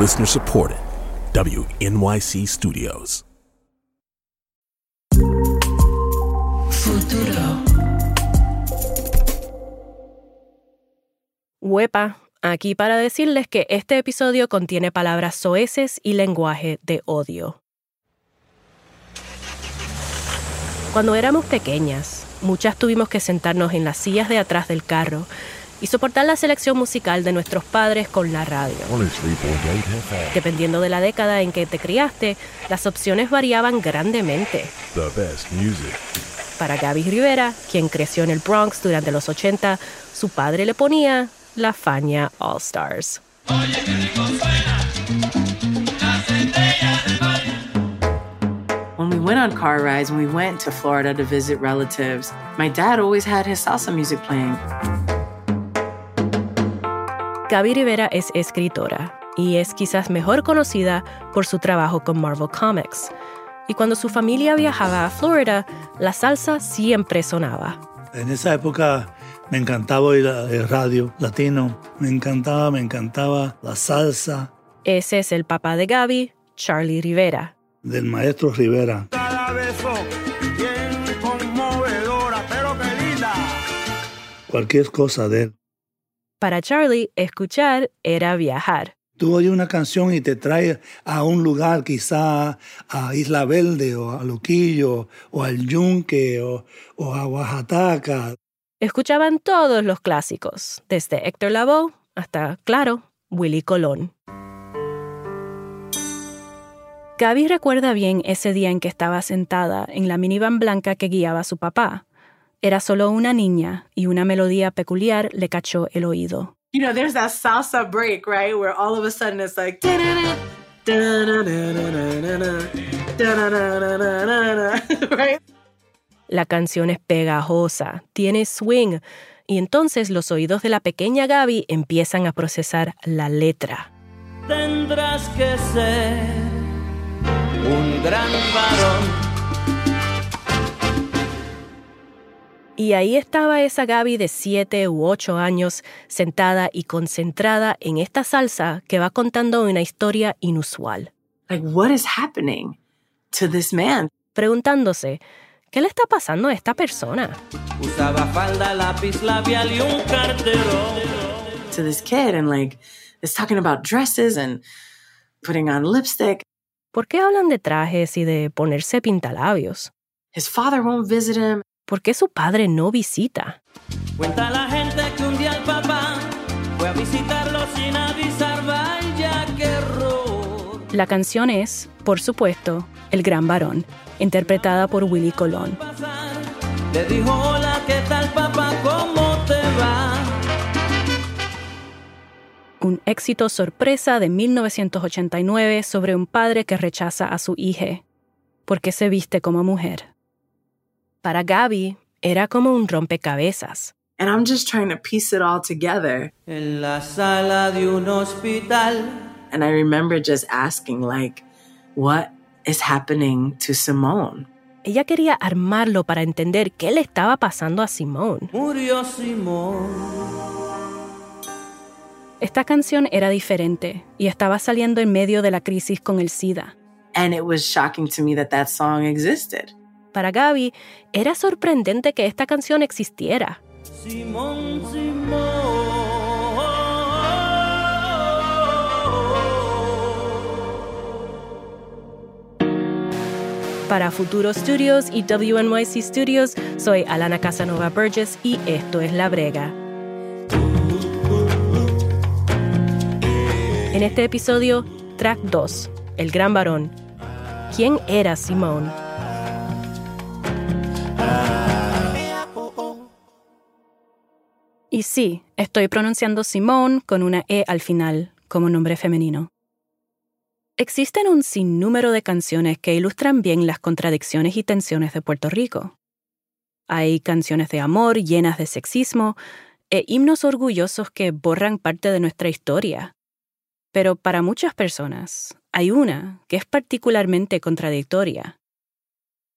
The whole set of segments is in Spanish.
Listener supported. WNYC Studios. Futuro. Huepa, aquí para decirles que este episodio contiene palabras soeces y lenguaje de odio. Cuando éramos pequeñas, muchas tuvimos que sentarnos en las sillas de atrás del carro y soportar la selección musical de nuestros padres con la radio. Dependiendo de la década en que te criaste, las opciones variaban grandemente. Para Gaby Rivera, quien creció en el Bronx durante los 80, su padre le ponía la Fania All Stars. When we went on car rides, when we went to Florida to visit relatives, my dad always had his salsa music playing. Gaby Rivera es escritora y es quizás mejor conocida por su trabajo con Marvel Comics. Y cuando su familia viajaba a Florida, la salsa siempre sonaba. En esa época me encantaba oír el radio latino, me encantaba, me encantaba la salsa Ese es el papá de Gaby, Charlie Rivera. del maestro Rivera. Cada beso bien conmovedora, pero qué linda. Cualquier cosa de él. Para Charlie, escuchar era viajar. Tú oyes una canción y te trae a un lugar, quizá a Isla Verde o a Luquillo o al Yunque o, o a Oaxaca. Escuchaban todos los clásicos, desde Héctor Lavoe hasta, claro, Willy Colón. Gaby recuerda bien ese día en que estaba sentada en la minivan blanca que guiaba a su papá. Era solo una niña y una melodía peculiar le cachó el oído. You know, there's that salsa break, right? Where all of a sudden it's like. La canción es pegajosa, tiene swing, y entonces los oídos de la pequeña Gaby empiezan a procesar la letra. Tendrás que ser un gran varón. Y ahí estaba esa Gaby de siete u ocho años, sentada y concentrada en esta salsa que va contando una historia inusual, Like, what is happening to this man? preguntándose, ¿qué le está pasando a esta persona? Usaba falda, lápiz labial y un cartero. To this kid, and like, it's talking about dresses and putting on lipstick. ¿Por qué hablan de trajes y de ponerse pintalabios? His father won't visit him. ¿Por qué su padre no visita? Cuenta la gente que un día el papá fue a visitarlo sin avisar. Vaya qué error. La canción es, por supuesto, El Gran Varón, interpretada por Willy Colón. Pasar. Le dijo hola, ¿qué tal papá? ¿Cómo te va? Un éxito sorpresa de 1989 sobre un padre que rechaza a su hija porque se viste como mujer. Para Gaby era como un rompecabezas. And I'm just trying to piece it all together. En la sala de un hospital. And I remember just asking, like, what is happening to Simone? Ella quería armarlo para entender qué le estaba pasando a Simone. Murió Simón. Esta canción era diferente y estaba saliendo en medio de la crisis con el SIDA. And it was shocking to me that that song existed. Para Gaby, era sorprendente que esta canción existiera. Simón, Simón. Para Futuro Studios y WNYC Studios, soy Alana Casanova Burgess y esto es La Brega. En este episodio, track 2, El Gran Varón. ¿Quién era Simone? Sí, estoy pronunciando Simone con una E al final, como nombre femenino. Existen un sinnúmero de canciones que ilustran bien las contradicciones y tensiones de Puerto Rico. Hay canciones de amor llenas de sexismo e himnos orgullosos que borran parte de nuestra historia. Pero para muchas personas hay una que es particularmente contradictoria.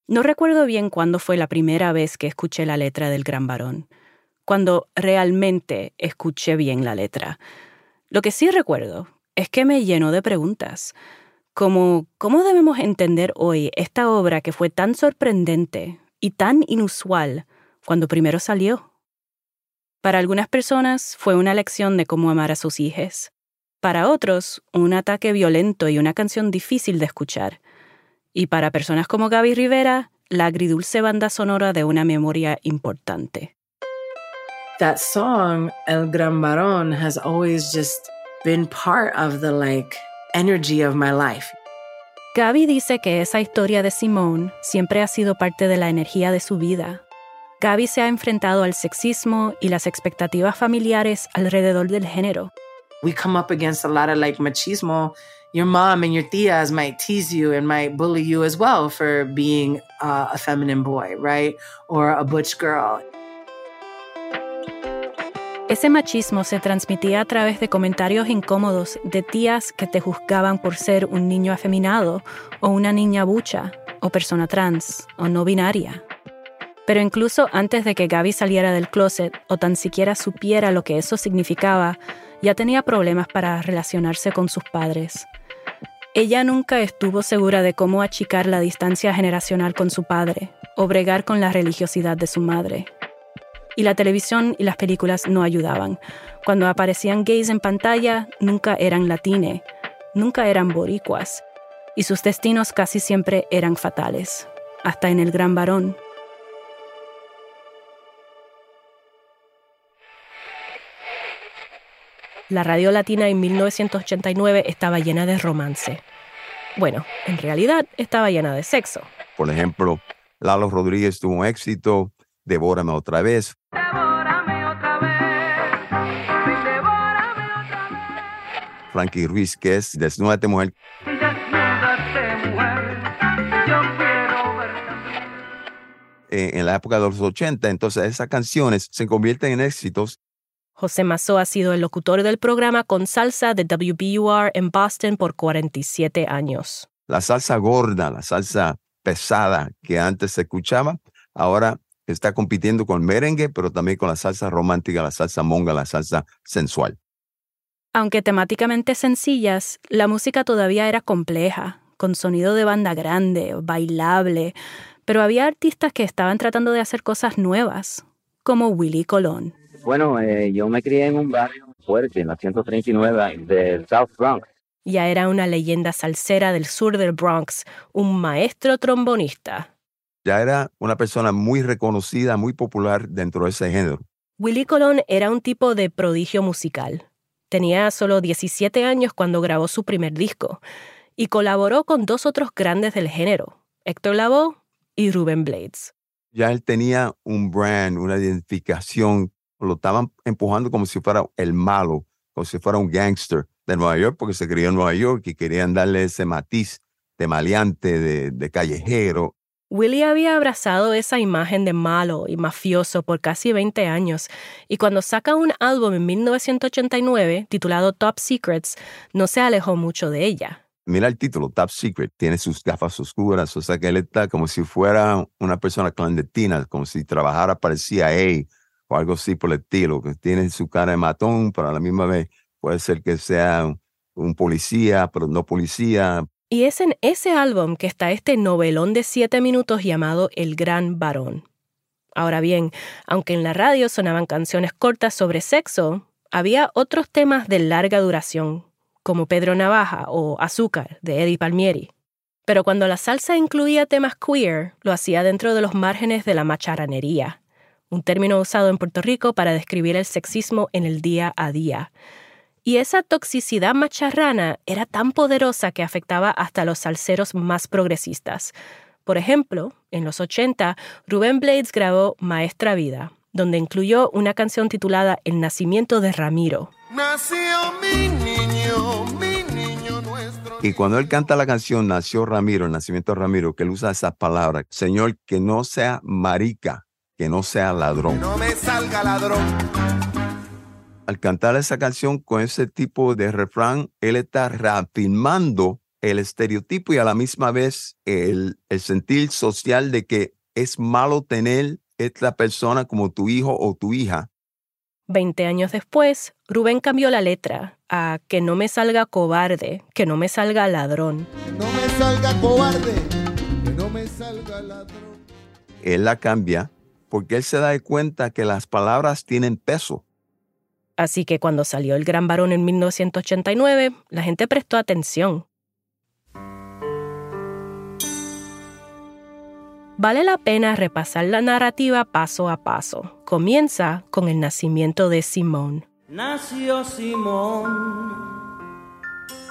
No recuerdo bien cuándo fue la primera vez que escuché la letra del Gran Varón, cuando realmente escuché bien la letra. Lo que sí recuerdo es que me llenó de preguntas, como ¿cómo debemos entender hoy esta obra que fue tan sorprendente y tan inusual cuando primero salió? Para algunas personas fue una lección de cómo amar a sus hijos. Para otros, un ataque violento y una canción difícil de escuchar. Y para personas como Gaby Rivera, la agridulce banda sonora de una memoria importante. That song, El Gran Barón, has always just been part of the like energy of my life. Gaby dice que esa historia de Simone siempre ha sido parte de la energía de su vida. Gaby se ha enfrentado al sexismo y las expectativas familiares alrededor del género. We come up against a lot of like machismo. Your mom and your tias might tease you and might bully you as well for being uh, a feminine boy, right? Or a butch girl. Ese machismo se transmitía a través de comentarios incómodos de tías que te juzgaban por ser un niño afeminado o una niña bucha o persona trans o no binaria. Pero incluso antes de que Gaby saliera del closet o tan siquiera supiera lo que eso significaba, ya tenía problemas para relacionarse con sus padres. Ella nunca estuvo segura de cómo achicar la distancia generacional con su padre o bregar con la religiosidad de su madre. Y la televisión y las películas no ayudaban. Cuando aparecían gays en pantalla, nunca eran latine, nunca eran boricuas, y sus destinos casi siempre eran fatales, hasta en el gran varón. La radio latina en 1989 estaba llena de romance. Bueno, en realidad estaba llena de sexo. Por ejemplo, Lalo Rodríguez tuvo un éxito, Devórame otra vez. Frankie Ruiz, que es Desnúdate Mujer. Eh, en la época de los 80, entonces esas canciones se convierten en éxitos. José Mazó ha sido el locutor del programa con salsa de WBUR en Boston por 47 años. La salsa gorda, la salsa pesada que antes se escuchaba, ahora está compitiendo con merengue, pero también con la salsa romántica, la salsa monga, la salsa sensual. Aunque temáticamente sencillas, la música todavía era compleja, con sonido de banda grande, bailable, pero había artistas que estaban tratando de hacer cosas nuevas, como Willy Colón. Bueno, eh, yo me crié en un barrio fuerte, en la 139 del South Bronx. Ya era una leyenda salsera del sur del Bronx, un maestro trombonista. Ya era una persona muy reconocida, muy popular dentro de ese género. Willy Colón era un tipo de prodigio musical. Tenía solo 17 años cuando grabó su primer disco y colaboró con dos otros grandes del género, Héctor Lavoe y Ruben Blades. Ya él tenía un brand, una identificación lo estaban empujando como si fuera el malo, como si fuera un gangster de Nueva York, porque se crió en Nueva York y querían darle ese matiz de maleante, de, de callejero. Willie había abrazado esa imagen de malo y mafioso por casi 20 años, y cuando saca un álbum en 1989 titulado Top Secrets, no se alejó mucho de ella. Mira el título, Top Secret, tiene sus gafas oscuras, o sea que él está como si fuera una persona clandestina, como si trabajara para el CIA o algo así por el estilo, que tiene su cara de matón, pero a la misma vez puede ser que sea un policía, pero no policía. Y es en ese álbum que está este novelón de siete minutos llamado El Gran Varón. Ahora bien, aunque en la radio sonaban canciones cortas sobre sexo, había otros temas de larga duración, como Pedro Navaja o Azúcar de Eddie Palmieri. Pero cuando la salsa incluía temas queer, lo hacía dentro de los márgenes de la macharranería, un término usado en Puerto Rico para describir el sexismo en el día a día. Y esa toxicidad macharrana era tan poderosa que afectaba hasta los salseros más progresistas. Por ejemplo, en los 80, Rubén Blades grabó Maestra Vida, donde incluyó una canción titulada El nacimiento de Ramiro. Nació mi niño, mi niño nuestro. Y cuando él canta la canción Nació Ramiro, el nacimiento de Ramiro, que él usa esas palabras, Señor, que no sea marica, que no sea ladrón. No me salga ladrón. Al cantar esa canción con ese tipo de refrán, él está reafirmando el estereotipo y a la misma vez el, el sentir social de que es malo tener esta persona como tu hijo o tu hija. Veinte años después, Rubén cambió la letra a que no me salga cobarde, que no me salga ladrón. No me salga cobarde, que no me salga ladrón. Él la cambia porque él se da cuenta que las palabras tienen peso. Así que cuando salió El Gran Varón en 1989, la gente prestó atención. Vale la pena repasar la narrativa paso a paso. Comienza con el nacimiento de Simón. Nació Simón.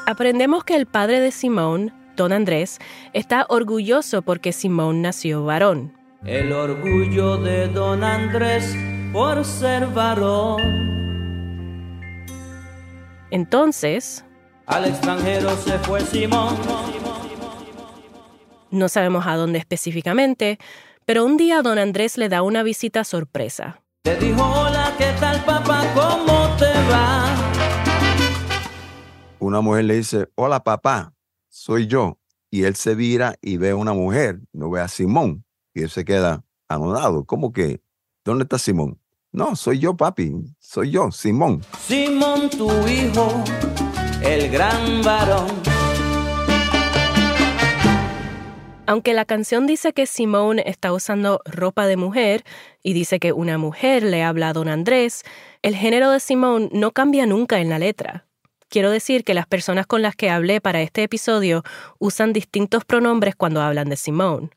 Aprendemos que el padre de Simón, don Andrés, está orgulloso porque Simón nació varón. El orgullo de don Andrés por ser varón. Entonces, Al extranjero se fue Simón. no sabemos a dónde específicamente, pero un día don Andrés le da una visita sorpresa. Le dijo, hola, ¿qué tal papá? ¿Cómo te va? Una mujer le dice, hola papá, soy yo. Y él se vira y ve a una mujer, no ve a Simón. Y él se queda anonado. ¿Cómo que? ¿Dónde está Simón? No, soy yo, papi. Soy yo, Simón. Simón, tu hijo, el gran varón. Aunque la canción dice que Simón está usando ropa de mujer y dice que una mujer le habla a don Andrés, el género de Simón no cambia nunca en la letra. Quiero decir que las personas con las que hablé para este episodio usan distintos pronombres cuando hablan de Simón.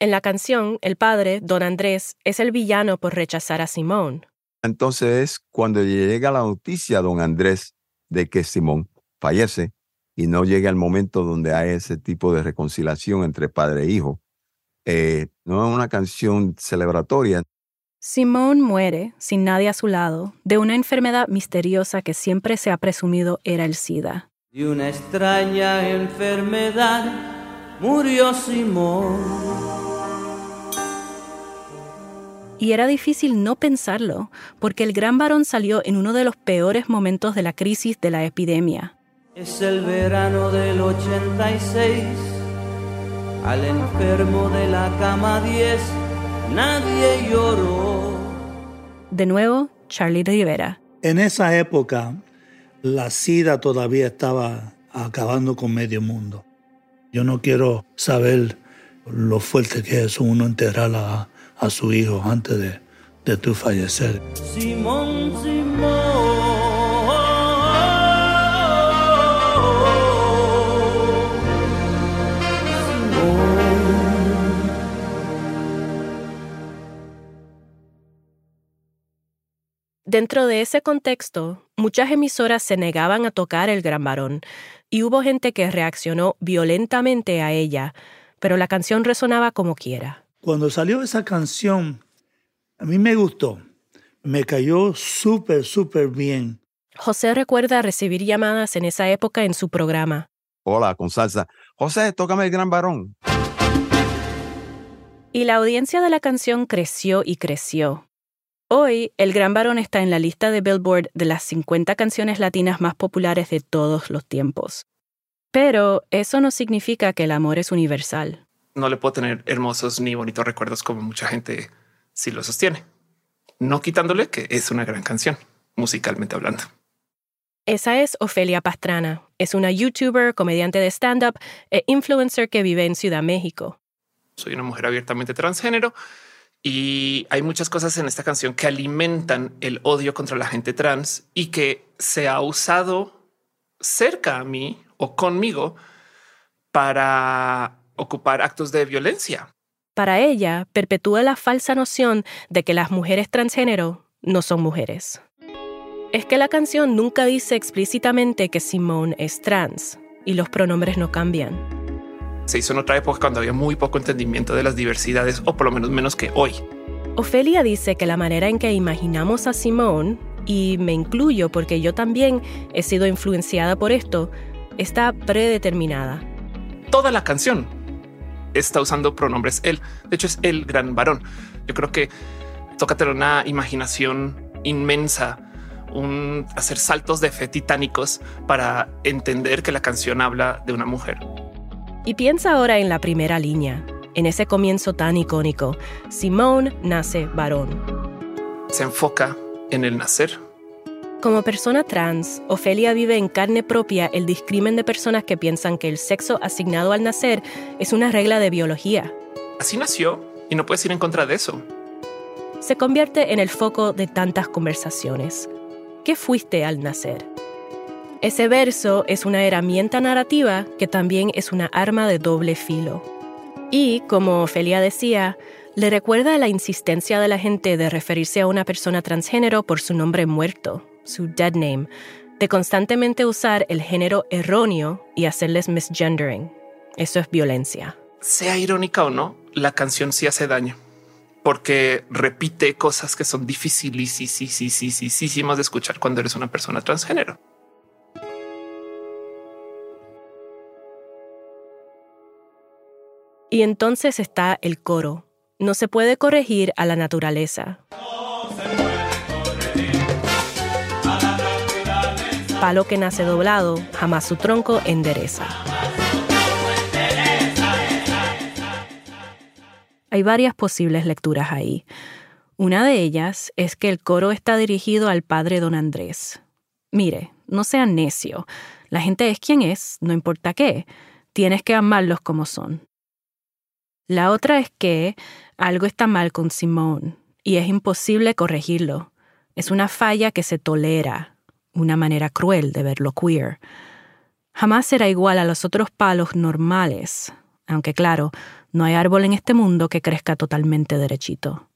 En la canción, el padre, don Andrés, es el villano por rechazar a Simón. Entonces es cuando llega la noticia a don Andrés de que Simón fallece y no llega el momento donde hay ese tipo de reconciliación entre padre e hijo. Eh, no es una canción celebratoria, Simón muere, sin nadie a su lado, de una enfermedad misteriosa que siempre se ha presumido era el SIDA. De una extraña enfermedad murió Simón. Y era difícil no pensarlo, porque el gran varón salió en uno de los peores momentos de la crisis de la epidemia. Es el verano del 86. Al enfermo de la cama 10 nadie lloró. De nuevo, Charlie Rivera. En esa época, la SIDA todavía estaba acabando con medio mundo. Yo no quiero saber lo fuerte que es uno enterrar a, a su hijo antes de, de tu fallecer. Simón, Simón. Dentro de ese contexto, muchas emisoras se negaban a tocar el gran varón, y hubo gente que reaccionó violentamente a ella, pero la canción resonaba como quiera. Cuando salió esa canción, a mí me gustó. Me cayó súper, súper bien. José recuerda recibir llamadas en esa época en su programa. hola, con salsa. José, tócame el gran varón. Y la audiencia de la canción creció y creció. Hoy, El Gran Varón está en la lista de Billboard de las 50 canciones latinas más populares de todos los tiempos. Pero eso no significa que el amor es universal. No le puedo tener hermosos ni bonitos recuerdos como mucha gente sí lo sostiene. No quitándole que es una gran canción, musicalmente hablando. Esa es Ofelia Pastrana. Es una youtuber, comediante de stand-up e influencer que vive en Ciudad México. Soy una mujer abiertamente transgénero y hay muchas cosas en esta canción que alimentan el odio contra la gente trans y que se ha usado cerca a mí o conmigo para ocupar actos de violencia. Para ella, perpetúa la falsa noción de que las mujeres transgénero no son mujeres. Es que la canción nunca dice explícitamente que Simone es trans y los pronombres no cambian. Se hizo en otra época cuando había muy poco entendimiento de las diversidades o por lo menos menos que hoy. Ofelia dice que la manera en que imaginamos a Simone, y me incluyo porque yo también he sido influenciada por esto, está predeterminada. Toda la canción está usando pronombres él. De hecho, es el gran varón. Yo creo que toca tener una imaginación inmensa, un hacer saltos de fe titánicos para entender que la canción habla de una mujer. Y piensa ahora en la primera línea, en ese comienzo tan icónico. Simone nace varón. Se enfoca en el nacer. Como persona trans, Ofelia vive en carne propia el discrimen de personas que piensan que el sexo asignado al nacer es una regla de biología. Así nació y no puedes ir en contra de eso. Se convierte en el foco de tantas conversaciones. ¿Qué fuiste al nacer? Ese verso es una herramienta narrativa que también es una arma de doble filo. Y, como Ofelia decía, le recuerda la insistencia de la gente de referirse a una persona transgénero por su nombre muerto, su dead name, de constantemente usar el género erróneo y hacerles misgendering. Eso es violencia. Sea irónica o no, la canción sí hace daño porque repite cosas que son dificilísimas de escuchar cuando eres una persona transgénero. Y entonces está el coro. No se puede corregir a la naturaleza. Palo que nace doblado, jamás su tronco endereza. Hay varias posibles lecturas ahí. Una de ellas es que el coro está dirigido al padre don Andrés. Mire, no sea necio. La gente es quien es, no importa qué. Tienes que amarlos como son. La otra es que algo está mal con Simón y es imposible corregirlo. Es una falla que se tolera, una manera cruel de verlo queer. Jamás será igual a los otros palos normales, aunque claro, no hay árbol en este mundo que crezca totalmente derechito.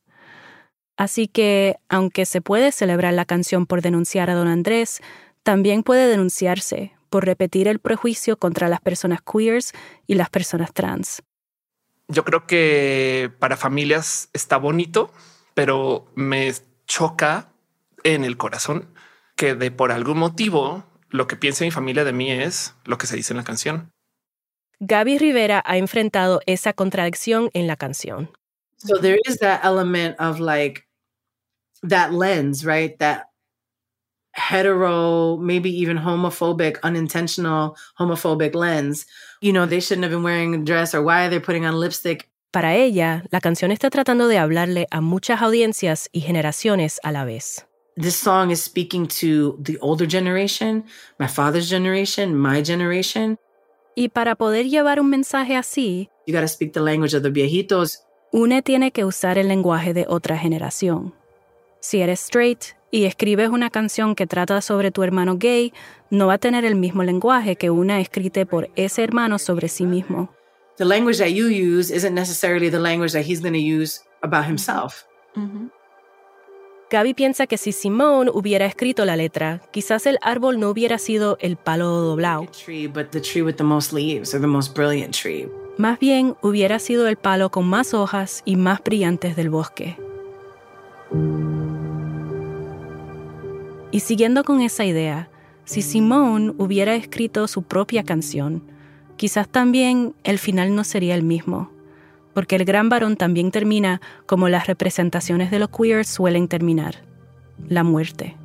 Así que, aunque se puede celebrar la canción por denunciar a don Andrés, también puede denunciarse por repetir el prejuicio contra las personas queers y las personas trans. Yo creo que para familias está bonito, pero me choca en el corazón que de por algún motivo lo que piensa mi familia de mí es lo que se dice en la canción. Gaby Rivera ha enfrentado esa contradicción en la canción. So there is that element of like that lens, right? That hetero, maybe even homophobic, unintentional homophobic lens. You know, they shouldn't have been wearing a dress or why are they putting on lipstick? Para ella, la canción está tratando de hablarle a muchas audiencias y generaciones a la vez. This song is speaking to the older generation, my father's generation, my generation. Y para poder llevar un mensaje así, you gotta speak the language of the viejitos. Une tiene que usar el lenguaje de otra generación. Si eres straight y escribes una canción que trata sobre tu hermano gay, no va a tener el mismo lenguaje que una escrita por ese hermano sobre sí mismo. The language that you use isn't necessarily the language that he's going to use about himself. Mm -hmm. Gaby piensa que si Simone hubiera escrito la letra, quizás el árbol no hubiera sido el palo doblado. Más bien hubiera sido el palo con más hojas y más brillantes del bosque. Y siguiendo con esa idea, si Simone hubiera escrito su propia canción, quizás también el final no sería el mismo porque el gran varón también termina como las representaciones de los queer suelen terminar, la muerte.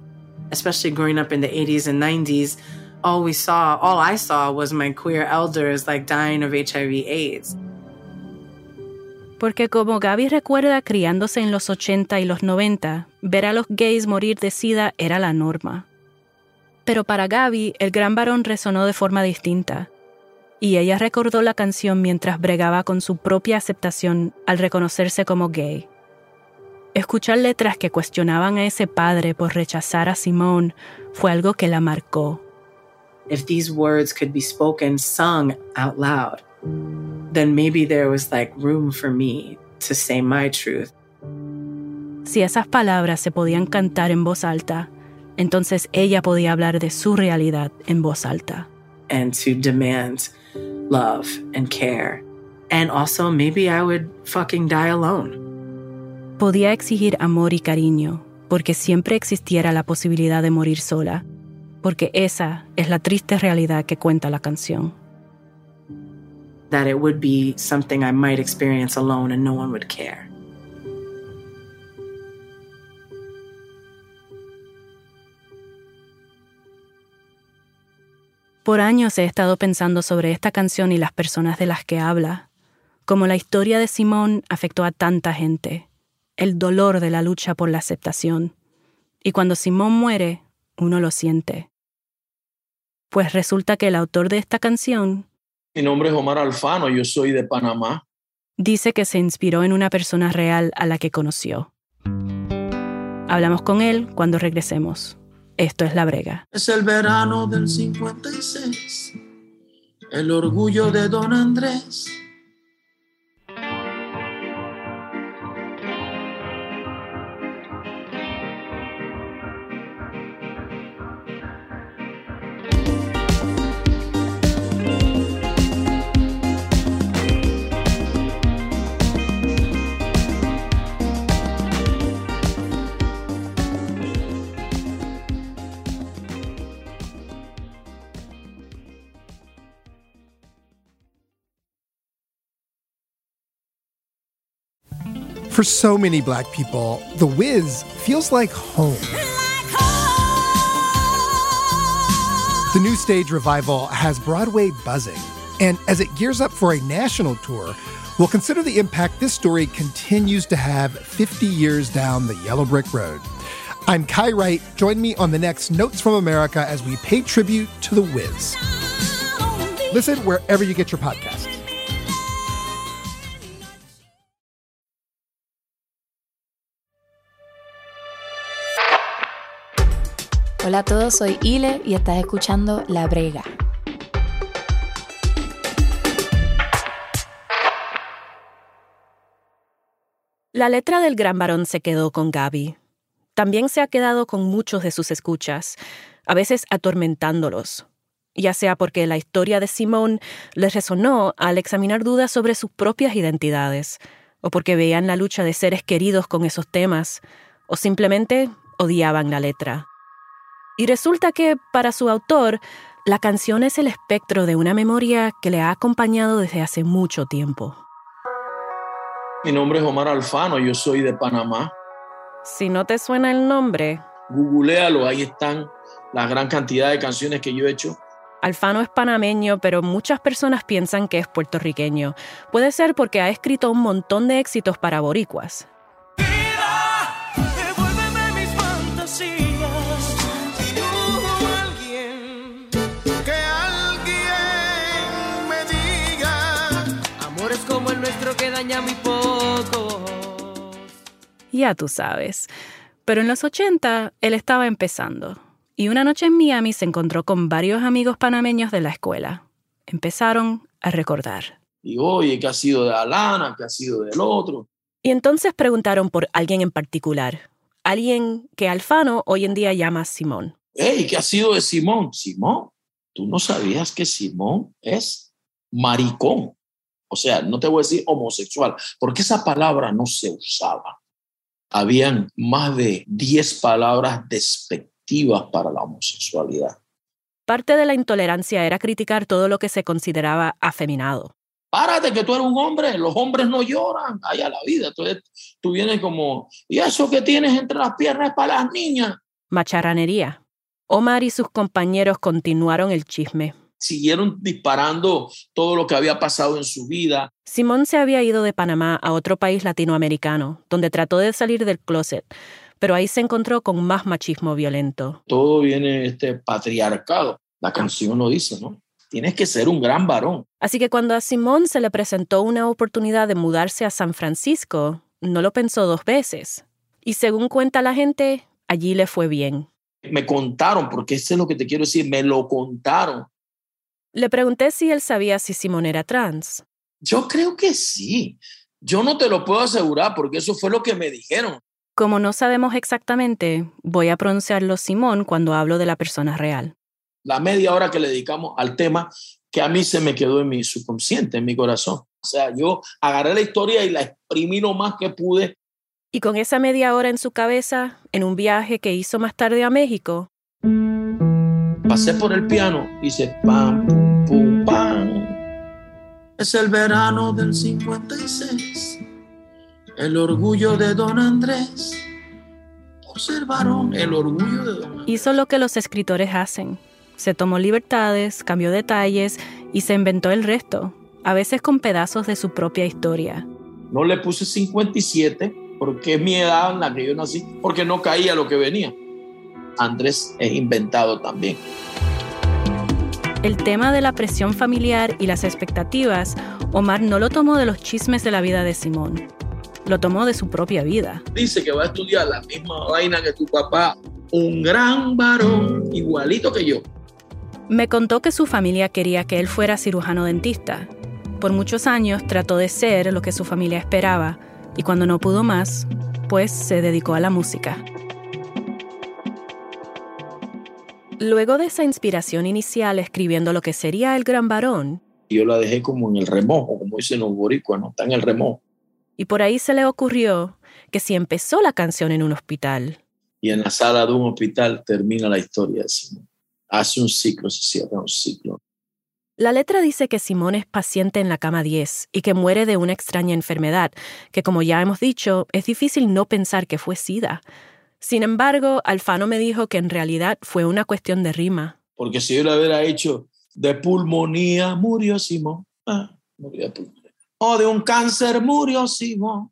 Especially growing up in the 80s and 90s, all we saw, all I saw was my queer elders like dying of HIV AIDS. Porque como Gaby recuerda criándose en los 80 y los 90, ver a los gays morir de sida era la norma. Pero para Gaby, el gran varón resonó de forma distinta y ella recordó la canción mientras bregaba con su propia aceptación al reconocerse como gay. Escuchar letras que cuestionaban a ese padre por rechazar a Simón fue algo que la marcó. If these words could be spoken, sung out loud, then maybe there was like room for me to say my truth. Si esas palabras se podían cantar en voz alta, entonces ella podía hablar de su realidad en voz alta. And to demand love and care. And also, maybe I would fucking die alone. Podía exigir amor y cariño, porque siempre existiera la posibilidad de morir sola, porque esa es la triste realidad que cuenta la canción. That it would be something I might experience alone and no one would care. Por años he estado pensando sobre esta canción y las personas de las que habla, como la historia de Simón afectó a tanta gente, el dolor de la lucha por la aceptación. Y cuando Simón muere, uno lo siente. Pues resulta que el autor de esta canción Mi nombre es Omar Alfano, yo soy de Panamá. dice que se inspiró en una persona real a la que conoció. Hablamos con él cuando regresemos. Esto es La Brega. Es el verano del 56, el orgullo de Don Andrés. For so many black people, The Wiz feels like home. The new stage revival has Broadway buzzing, and as it gears up for a national tour, we'll consider the impact this story continues to have 50 years down the yellow brick road. I'm Kai Wright. Join me on the next Notes from America as we pay tribute to The Wiz. Listen wherever you get your podcasts. Hola a todos, soy Ile y estás escuchando La Brega. La letra del gran varón se quedó con Gaby. También se ha quedado con muchos de sus escuchas, a veces atormentándolos, ya sea porque la historia de Simón les resonó al examinar dudas sobre sus propias identidades, o porque veían la lucha de seres queridos con esos temas, o simplemente odiaban la letra. Y resulta que, para su autor, la canción es el espectro de una memoria que le ha acompañado desde hace mucho tiempo. Mi nombre es Omar Alfano, yo soy de Panamá. Si no te suena el nombre, Googlealo, ahí están la gran cantidad de canciones que yo he hecho. Alfano es panameño, pero muchas personas piensan que es puertorriqueño. Puede ser porque ha escrito un montón de éxitos para boricuas. Que daña muy poco. Ya tú sabes. Pero en los 80 él estaba empezando. Y una noche en Miami se encontró con varios amigos panameños de la escuela. Empezaron a recordar. Y oye, ¿qué ha sido de Alana? ¿Qué ha sido del otro? Y entonces preguntaron por alguien en particular. Alguien que Alfano hoy en día llama Simón. Hey, ¿qué ha sido de Simón? Simón, tú no sabías que Simón es maricón. O sea, no te voy a decir homosexual, porque esa palabra no se usaba. Habían más de 10 palabras despectivas para la homosexualidad. Parte de la intolerancia era criticar todo lo que se consideraba afeminado. Párate que tú eres un hombre, los hombres no lloran, hay a la vida. Entonces tú vienes como, ¿y eso que tienes entre las piernas para las niñas? Macharranería. Omar y sus compañeros continuaron el chisme. Siguieron disparando todo lo que había pasado en su vida. Simón se había ido de Panamá a otro país latinoamericano, donde trató de salir del closet, pero ahí se encontró con más machismo violento. Todo viene este patriarcado. La canción lo dice, ¿no? Tienes que ser un gran varón. Así que cuando a Simón se le presentó una oportunidad de mudarse a San Francisco, no lo pensó dos veces. Y según cuenta la gente, allí le fue bien. Me contaron, porque eso es lo que te quiero decir, me lo contaron. Le pregunté si él sabía si Simón era trans. Yo creo que sí. Yo no te lo puedo asegurar porque eso fue lo que me dijeron. Como no sabemos exactamente, voy a pronunciarlo Simón cuando hablo de la persona real. La media hora que le dedicamos al tema que a mí se me quedó en mi subconsciente, en mi corazón. O sea, yo agarré la historia y la exprimí lo más que pude. Y con esa media hora en su cabeza, en un viaje que hizo más tarde a México, Pasé por el piano, hice pam, pum, pum, pam. Es el verano del 56, el orgullo de Don Andrés. Por ser varón, El orgullo de Don hizo lo que los escritores hacen. Se tomó libertades, cambió detalles y se inventó el resto, a veces con pedazos de su propia historia. No le puse 57 porque es mi edad en la que yo nací, porque no caía lo que venía. Andrés es inventado también. El tema de la presión familiar y las expectativas, Omar no lo tomó de los chismes de la vida de Simón, lo tomó de su propia vida. Dice que va a estudiar la misma vaina que tu papá, un gran varón, igualito que yo. Me contó que su familia quería que él fuera cirujano dentista. Por muchos años trató de ser lo que su familia esperaba y cuando no pudo más, pues se dedicó a la música. Luego de esa inspiración inicial escribiendo lo que sería el gran varón, yo la dejé como en el remojo, como dicen los boricuas, ¿no? Está en el remojo. Y por ahí se le ocurrió que si empezó la canción en un hospital. Y en la sala de un hospital termina la historia de Simón. Hace un ciclo, se cierra un ciclo. La letra dice que Simón es paciente en la cama 10 y que muere de una extraña enfermedad, que como ya hemos dicho, es difícil no pensar que fue SIDA. Sin embargo, Alfano me dijo que en realidad fue una cuestión de rima. Porque si yo le hubiera hecho de pulmonía, murió Simón. Ah, murió de pulmonía. O de un cáncer murió Simón.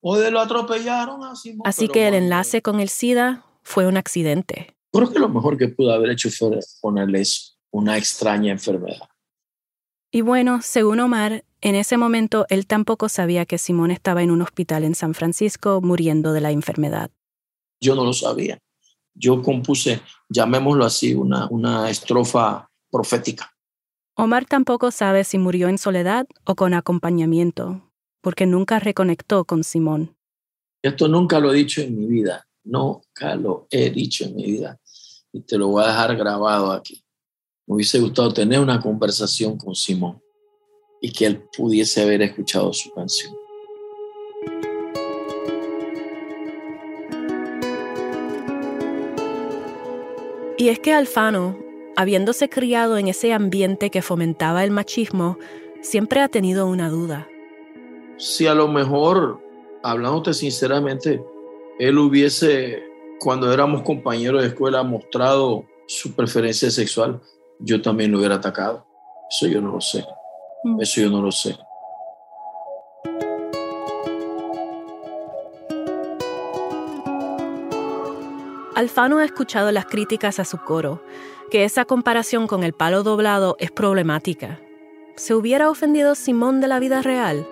O de lo atropellaron a Simón. Así que el enlace con el SIDA fue un accidente. Creo que lo mejor que pudo haber hecho fue ponerles una extraña enfermedad. Y bueno, según Omar, en ese momento él tampoco sabía que Simón estaba en un hospital en San Francisco muriendo de la enfermedad. Yo no lo sabía. Yo compuse, llamémoslo así, una, una estrofa profética. Omar tampoco sabe si murió en soledad o con acompañamiento, porque nunca reconectó con Simón. Esto nunca lo he dicho en mi vida, nunca lo he dicho en mi vida. Y te lo voy a dejar grabado aquí. Me hubiese gustado tener una conversación con Simón y que él pudiese haber escuchado su canción. Y es que Alfano, habiéndose criado en ese ambiente que fomentaba el machismo, siempre ha tenido una duda. Si a lo mejor, hablándote sinceramente, él hubiese, cuando éramos compañeros de escuela, mostrado su preferencia sexual, yo también lo hubiera atacado. Eso yo no lo sé. Eso yo no lo sé. Alfano ha escuchado las críticas a su coro, que esa comparación con el palo doblado es problemática. ¿Se hubiera ofendido Simón de la vida real?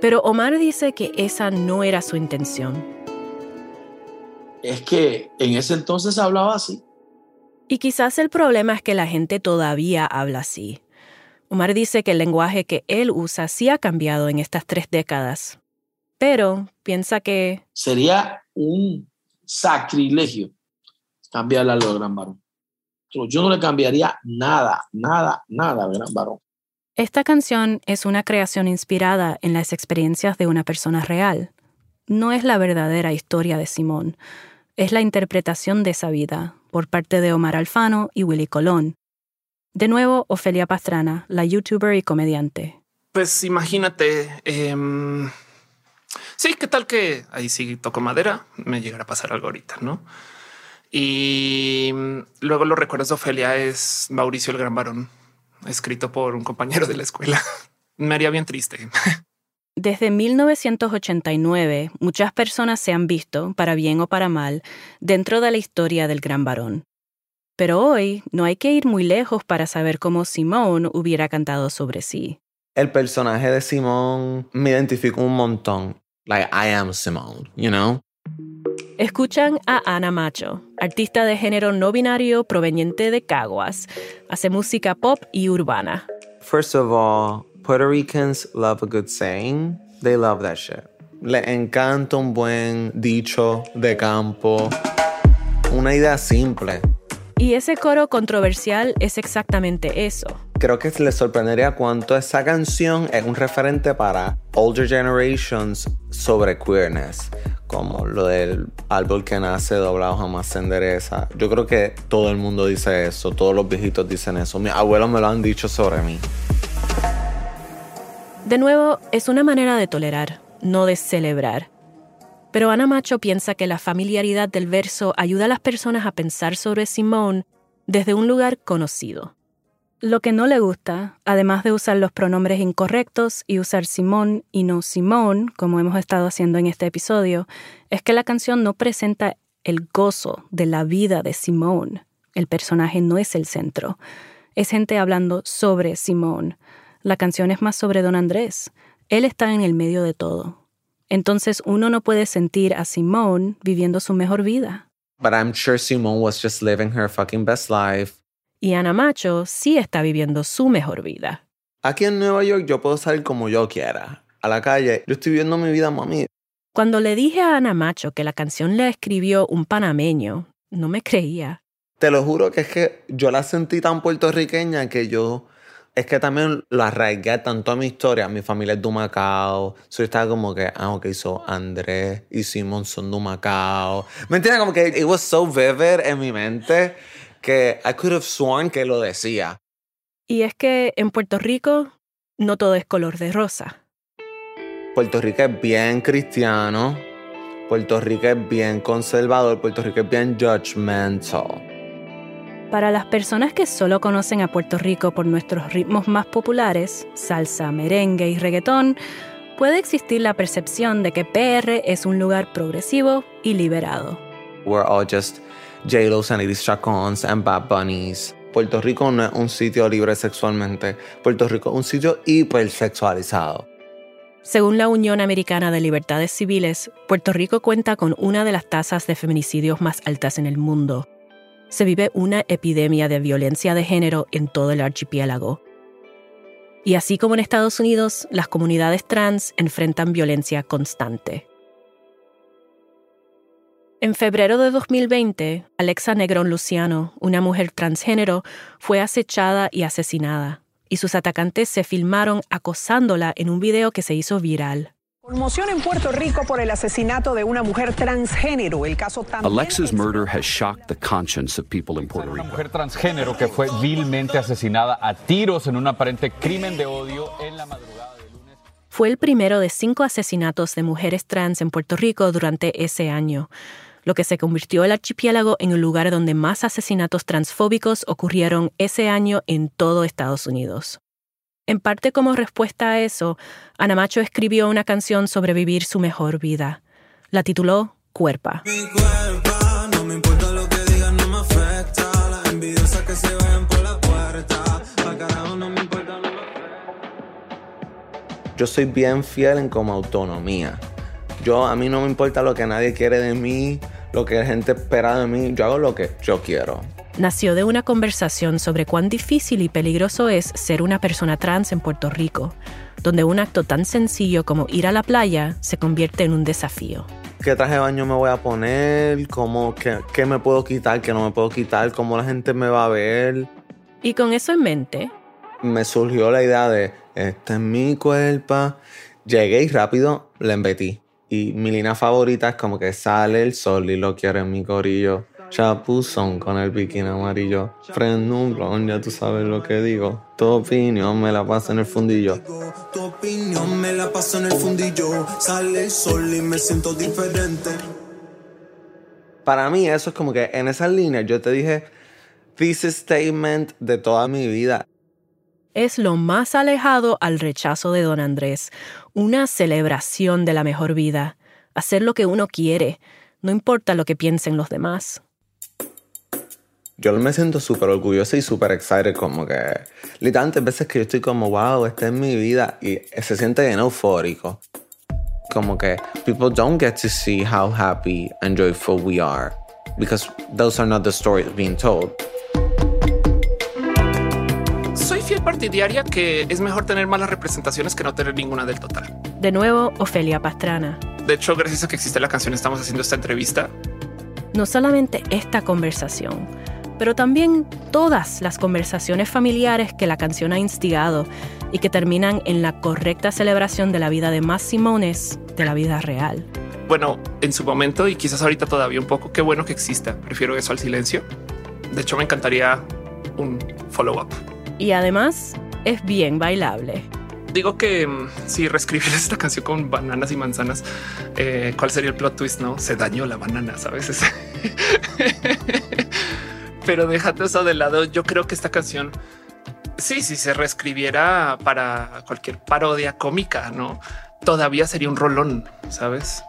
Pero Omar dice que esa no era su intención. Es que en ese entonces hablaba así. Y quizás el problema es que la gente todavía habla así. Omar dice que el lenguaje que él usa sí ha cambiado en estas tres décadas. Pero piensa que... Sería un sacrilegio cambiarle al gran varón. Yo no le cambiaría nada, nada, nada al gran varón. Esta canción es una creación inspirada en las experiencias de una persona real. No es la verdadera historia de Simón, es la interpretación de esa vida por parte de Omar Alfano y Willy Colón. De nuevo, Ofelia Pastrana, la youtuber y comediante. Pues imagínate, em, sí, ¿qué tal que ahí sí toco madera? Me llegará a pasar algo ahorita, ¿no? Y luego los recuerdos de Ofelia es Mauricio el Gran Varón, escrito por un compañero de la escuela. Me haría bien triste. Desde 1989, muchas personas se han visto, para bien o para mal, dentro de la historia del Gran Varón. Pero hoy no hay que ir muy lejos para saber cómo Simón hubiera cantado sobre sí. El personaje de Simón me identifico un montón. Like, I am Simone, you know? Escuchan a Ana Macho, artista de género no binario proveniente de Caguas. Hace música pop y urbana. First of all, Puerto Ricans love a good saying. They love that shit. Le encanta un buen dicho de campo. Una idea simple. Y ese coro controversial es exactamente eso. Creo que les sorprendería cuánto esa canción es un referente para older generations sobre queerness, como lo del árbol que nace doblado jamás se endereza. Yo creo que todo el mundo dice eso, todos los viejitos dicen eso. Mis abuelos me lo han dicho sobre mí. De nuevo, es una manera de tolerar, no de celebrar. Pero Ana Macho piensa que la familiaridad del verso ayuda a las personas a pensar sobre Simón desde un lugar conocido. Lo que no le gusta, además de usar los pronombres incorrectos y usar Simón y no Simón, como hemos estado haciendo en este episodio, es que la canción no presenta el gozo de la vida de Simón. El personaje no es el centro. Es gente hablando sobre Simón. La canción es más sobre Don Andrés. Él está en el medio de todo. Entonces uno no puede sentir a Simón viviendo su mejor vida. But I'm sure Simone was just living her fucking best life. Y Ana Macho sí está viviendo su mejor vida. Aquí en Nueva York yo puedo salir como yo quiera. A la calle, yo estoy viviendo mi vida, mami. Cuando le dije a Ana Macho que la canción la escribió un panameño, no me creía. Te lo juro que es que yo la sentí tan puertorriqueña que yo es que también lo arraigué tanto a mi historia. Mi familia es de Macao. So yo estaba como que, ah, ok, so Andrés y Simón son de Macao. ¿Me entiendes? Como que it was so vivid en mi mente que I could have sworn que lo decía. Y es que en Puerto Rico no todo es color de rosa. Puerto Rico es bien cristiano. Puerto Rico es bien conservador. Puerto Rico es bien judgmental. Para las personas que solo conocen a Puerto Rico por nuestros ritmos más populares, salsa, merengue y reggaetón, puede existir la percepción de que PR es un lugar progresivo y liberado. We're all just J-Lo's and Chacons and Bad Bunnies. Puerto Rico no es un sitio libre sexualmente. Puerto Rico es un sitio hipersexualizado. Según la Unión Americana de Libertades Civiles, Puerto Rico cuenta con una de las tasas de feminicidios más altas en el mundo se vive una epidemia de violencia de género en todo el archipiélago. Y así como en Estados Unidos, las comunidades trans enfrentan violencia constante. En febrero de 2020, Alexa Negrón Luciano, una mujer transgénero, fue acechada y asesinada, y sus atacantes se filmaron acosándola en un video que se hizo viral. Conmoción en Puerto Rico por el asesinato de una mujer transgénero. El caso también Alexa's murder has shocked the conscience of people in Puerto Una Rico. mujer transgénero que fue vilmente asesinada a tiros en un aparente crimen de odio en la madrugada. Fue el primero de cinco asesinatos de mujeres trans en Puerto Rico durante ese año, lo que se convirtió el archipiélago en el lugar donde más asesinatos transfóbicos ocurrieron ese año en todo Estados Unidos. En parte como respuesta a eso, Ana Macho escribió una canción sobre vivir su mejor vida. La tituló Cuerpa. No me importa lo que digan, no me afecta. Las envidiosas que se vayan por la puerta. Pa' carajo, no me importa, no me Yo soy bien fiel en como autonomía. Yo, a mí no me importa lo que nadie quiere de mí, lo que la gente espera de mí. Yo hago lo que yo quiero. Nació de una conversación sobre cuán difícil y peligroso es ser una persona trans en Puerto Rico, donde un acto tan sencillo como ir a la playa se convierte en un desafío. ¿Qué traje de baño me voy a poner? ¿Cómo, qué, ¿Qué me puedo quitar? ¿Qué no me puedo quitar? ¿Cómo la gente me va a ver? Y con eso en mente, Me surgió la idea de, este es mi cuerpo. Llegué y rápido le embetí. Y mi línea favorita es como que sale el sol y lo quiero en mi corillo. Chapuzón con el bikini amarillo. Prendo un blon, ya tú sabes lo que digo. Tu opinión me la pasa en el fundillo. Tu opinión me la paso en el fundillo. Sale el sol y me siento diferente. Para mí eso es como que en esa línea yo te dije thesis statement de toda mi vida. es lo más alejado al rechazo de don Andrés, una celebración de la mejor vida, hacer lo que uno quiere, no importa lo que piensen los demás. Yo me siento súper orgulloso y súper excited, como que literalmente veces que yo estoy como, wow, esta es mi vida y se siente bien eufórico. Como que people don't get to see how happy and joyful we are because those are not the stories being told. Soy fiel partidaria que es mejor tener malas representaciones que no tener ninguna del total. De nuevo, Ofelia Pastrana. De hecho, gracias a que existe la canción, estamos haciendo esta entrevista. No solamente esta conversación, pero también todas las conversaciones familiares que la canción ha instigado y que terminan en la correcta celebración de la vida de más Simones de la vida real. Bueno, en su momento y quizás ahorita todavía un poco, qué bueno que exista. Prefiero eso al silencio. De hecho, me encantaría un follow up. Y además es bien bailable. Digo que mm, si reescribieras esta canción con bananas y manzanas, eh, ¿cuál sería el plot twist? No se dañó la banana, sabes? pero déjate eso de lado. Yo creo que esta canción sí, si se reescribiera para cualquier parodia cómica, no todavía sería un rolón, sabes?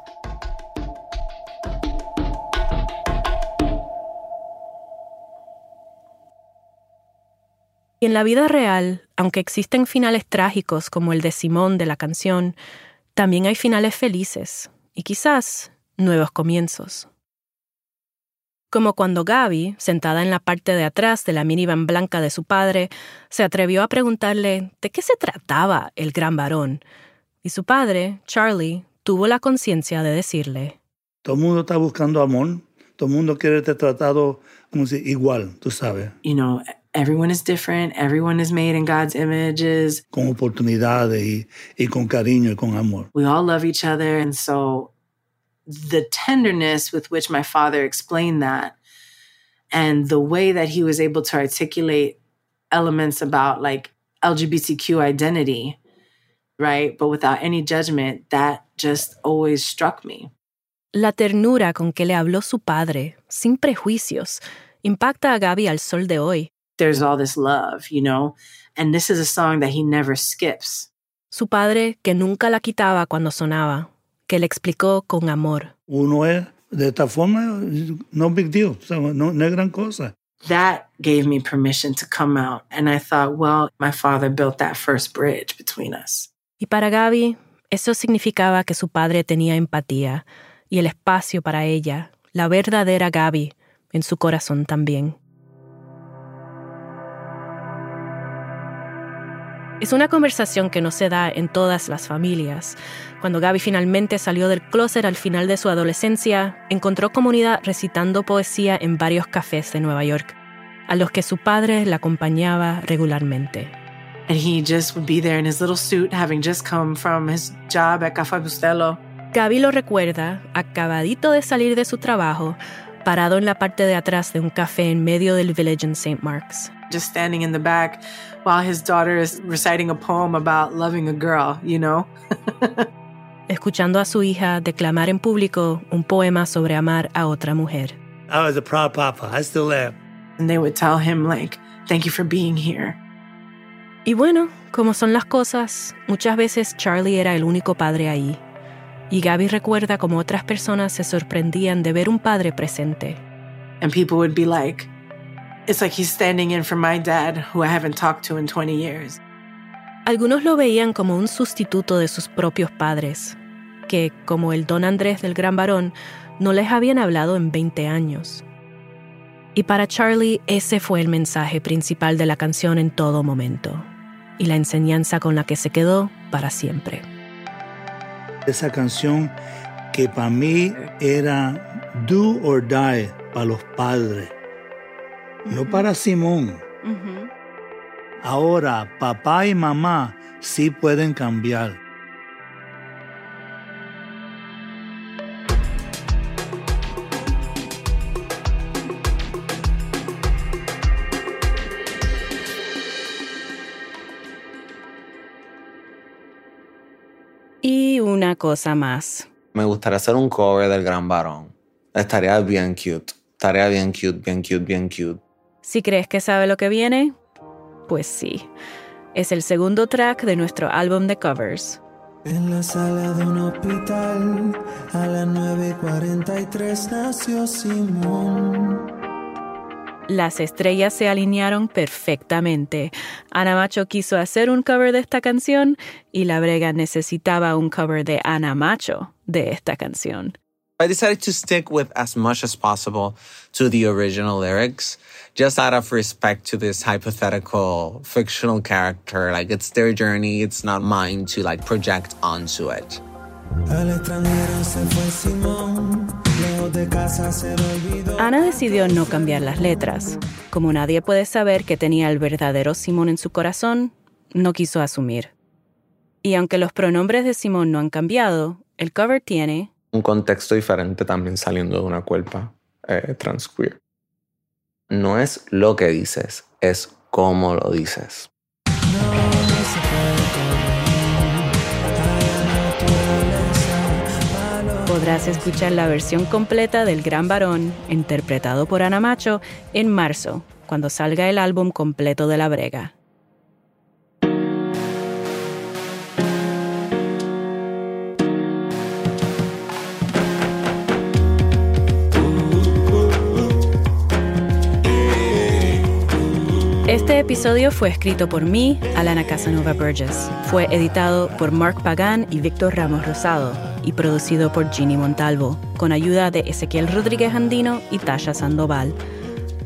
Y en la vida real, aunque existen finales trágicos como el de Simón de la canción, también hay finales felices y quizás nuevos comienzos. Como cuando Gaby, sentada en la parte de atrás de la minivan blanca de su padre, se atrevió a preguntarle de qué se trataba el gran varón, y su padre, Charlie, tuvo la conciencia de decirle, Todo el mundo está buscando amor, todo el mundo quiere ser tratado como si igual, tú sabes, You know, everyone is different, everyone is made in God's images. con oportunidades y, y con cariño y con amor. We all love each other. And so the tenderness with which my father explained that and the way that he was able to articulate elements about like LGBTQ identity, right? But without any judgment, that just always struck me. La ternura con que le habló su padre, sin prejuicios, impacta a Gaby al sol de hoy. There's all this love, you know? And this is a song that he never skips. Su padre, que nunca la quitaba cuando sonaba, que le explicó con amor. Uno es de esta forma, no big deal, o sea, no, no es gran cosa. That gave me permission to come out. And I thought, well, my father built that first bridge between us. Y para Gaby, eso significaba que su padre tenía empatía y el espacio para ella, la verdadera Gaby, en su corazón también. Es una conversación que no se da en todas las familias. Cuando Gaby finalmente salió del closet al final de su adolescencia, encontró comunidad recitando poesía en varios cafés de Nueva York, a los que su padre la acompañaba regularmente. And he just would be there in his little suit, having just come from his job at Café Bustelo. Gaby lo recuerda, acabadito de salir de su trabajo, parado en la parte de atrás de un café en medio del village en St. Mark's. just standing in the back while his daughter is reciting a poem about loving a girl, you know? escuchando a su hija declamar en público un poema sobre amar a otra mujer. I was a proud papa, I still am. And they would tell him, like, thank you for being here. Y bueno, como son las cosas, muchas veces Charlie era el único padre ahí. Y Gaby recuerda cómo otras personas se sorprendían de ver un padre presente. And people would be like, it's like he's standing in for my dad, who I haven't talked to in 20 years. Algunos lo veían como un sustituto de sus propios padres, que, como el don Andrés del gran varón, no les habían hablado en 20 años. Y para Charlie ese fue el mensaje principal de la canción en todo momento, y la enseñanza con la que se quedó para siempre. Esa canción que para mí era do or die para los padres, no para Simón. Ahora, papá y mamá sí pueden cambiar. Una cosa más. Me gustaría hacer un cover del Gran Varón. Estaría bien cute. Estaría bien cute, bien cute, bien cute. Si crees que sabe lo que viene, pues sí. Es el segundo track de nuestro álbum de covers. En la sala de un hospital, a las 9.43 nació Simón. Las estrellas se alinearon perfectamente. Ana Macho quiso hacer un cover de esta canción y La Brega necesitaba un cover de Ana Macho de esta canción. I decided to stick with as much as possible to the original lyrics, just out of respect to this hypothetical fictional character. Like it's their journey, it's not mine to like project onto it. Ana decidió no cambiar las letras. Como nadie puede saber que tenía el verdadero Simón en su corazón, no quiso asumir. Y aunque los pronombres de Simón no han cambiado, el cover tiene Un contexto diferente también saliendo de una cuerpa eh, transqueer. No es lo que dices, es cómo lo dices. Podrás escuchar la versión completa del Gran Varón, interpretado por Ana Macho, en marzo, cuando salga el álbum completo de La Brega. Este episodio fue escrito por mí, Alana Casanova Burgess. Fue editado por Mark Pagan y Víctor Ramos Rosado y producido por Ginny Montalvo, con ayuda de Ezequiel Rodríguez Andino y Tasha Sandoval.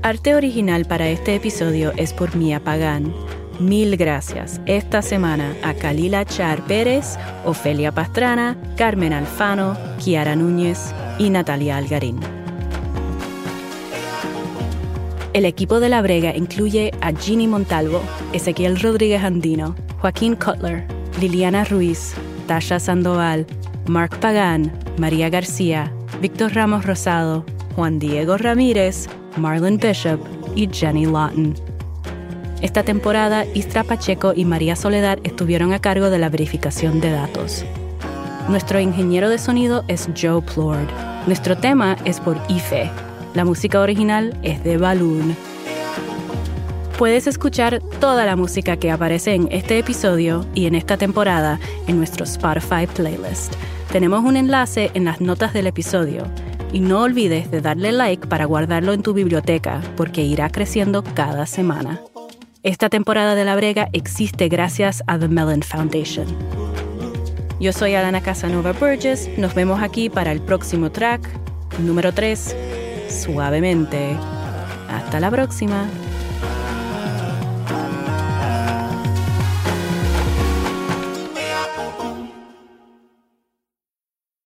Arte original para este episodio es por Mía Pagán. Mil gracias esta semana a Kalila Char Pérez, Ofelia Pastrana, Carmen Alfano, Kiara Núñez y Natalia Algarín. El equipo de La Brega incluye a Ginny Montalvo, Ezequiel Rodríguez Andino, Joaquín Cutler, Liliana Ruiz, Tasha Sandoval, Mark Pagán, María García, Víctor Ramos Rosado, Juan Diego Ramírez, Marlon Bishop y Jenny Lawton. Esta temporada, Istra Pacheco y María Soledad estuvieron a cargo de la verificación de datos. Nuestro ingeniero de sonido es Joe Plord. Nuestro tema es por IFE. La música original es de Balloon. Puedes escuchar toda la música que aparece en este episodio y en esta temporada en nuestro Spotify playlist. Tenemos un enlace en las notas del episodio. Y no olvides de darle like para guardarlo en tu biblioteca, porque irá creciendo cada semana. Esta temporada de La Brega existe gracias a The Mellon Foundation. Yo soy Alana Casanova Burgess. Nos vemos aquí para el próximo track, número 3, suavemente. Hasta la próxima.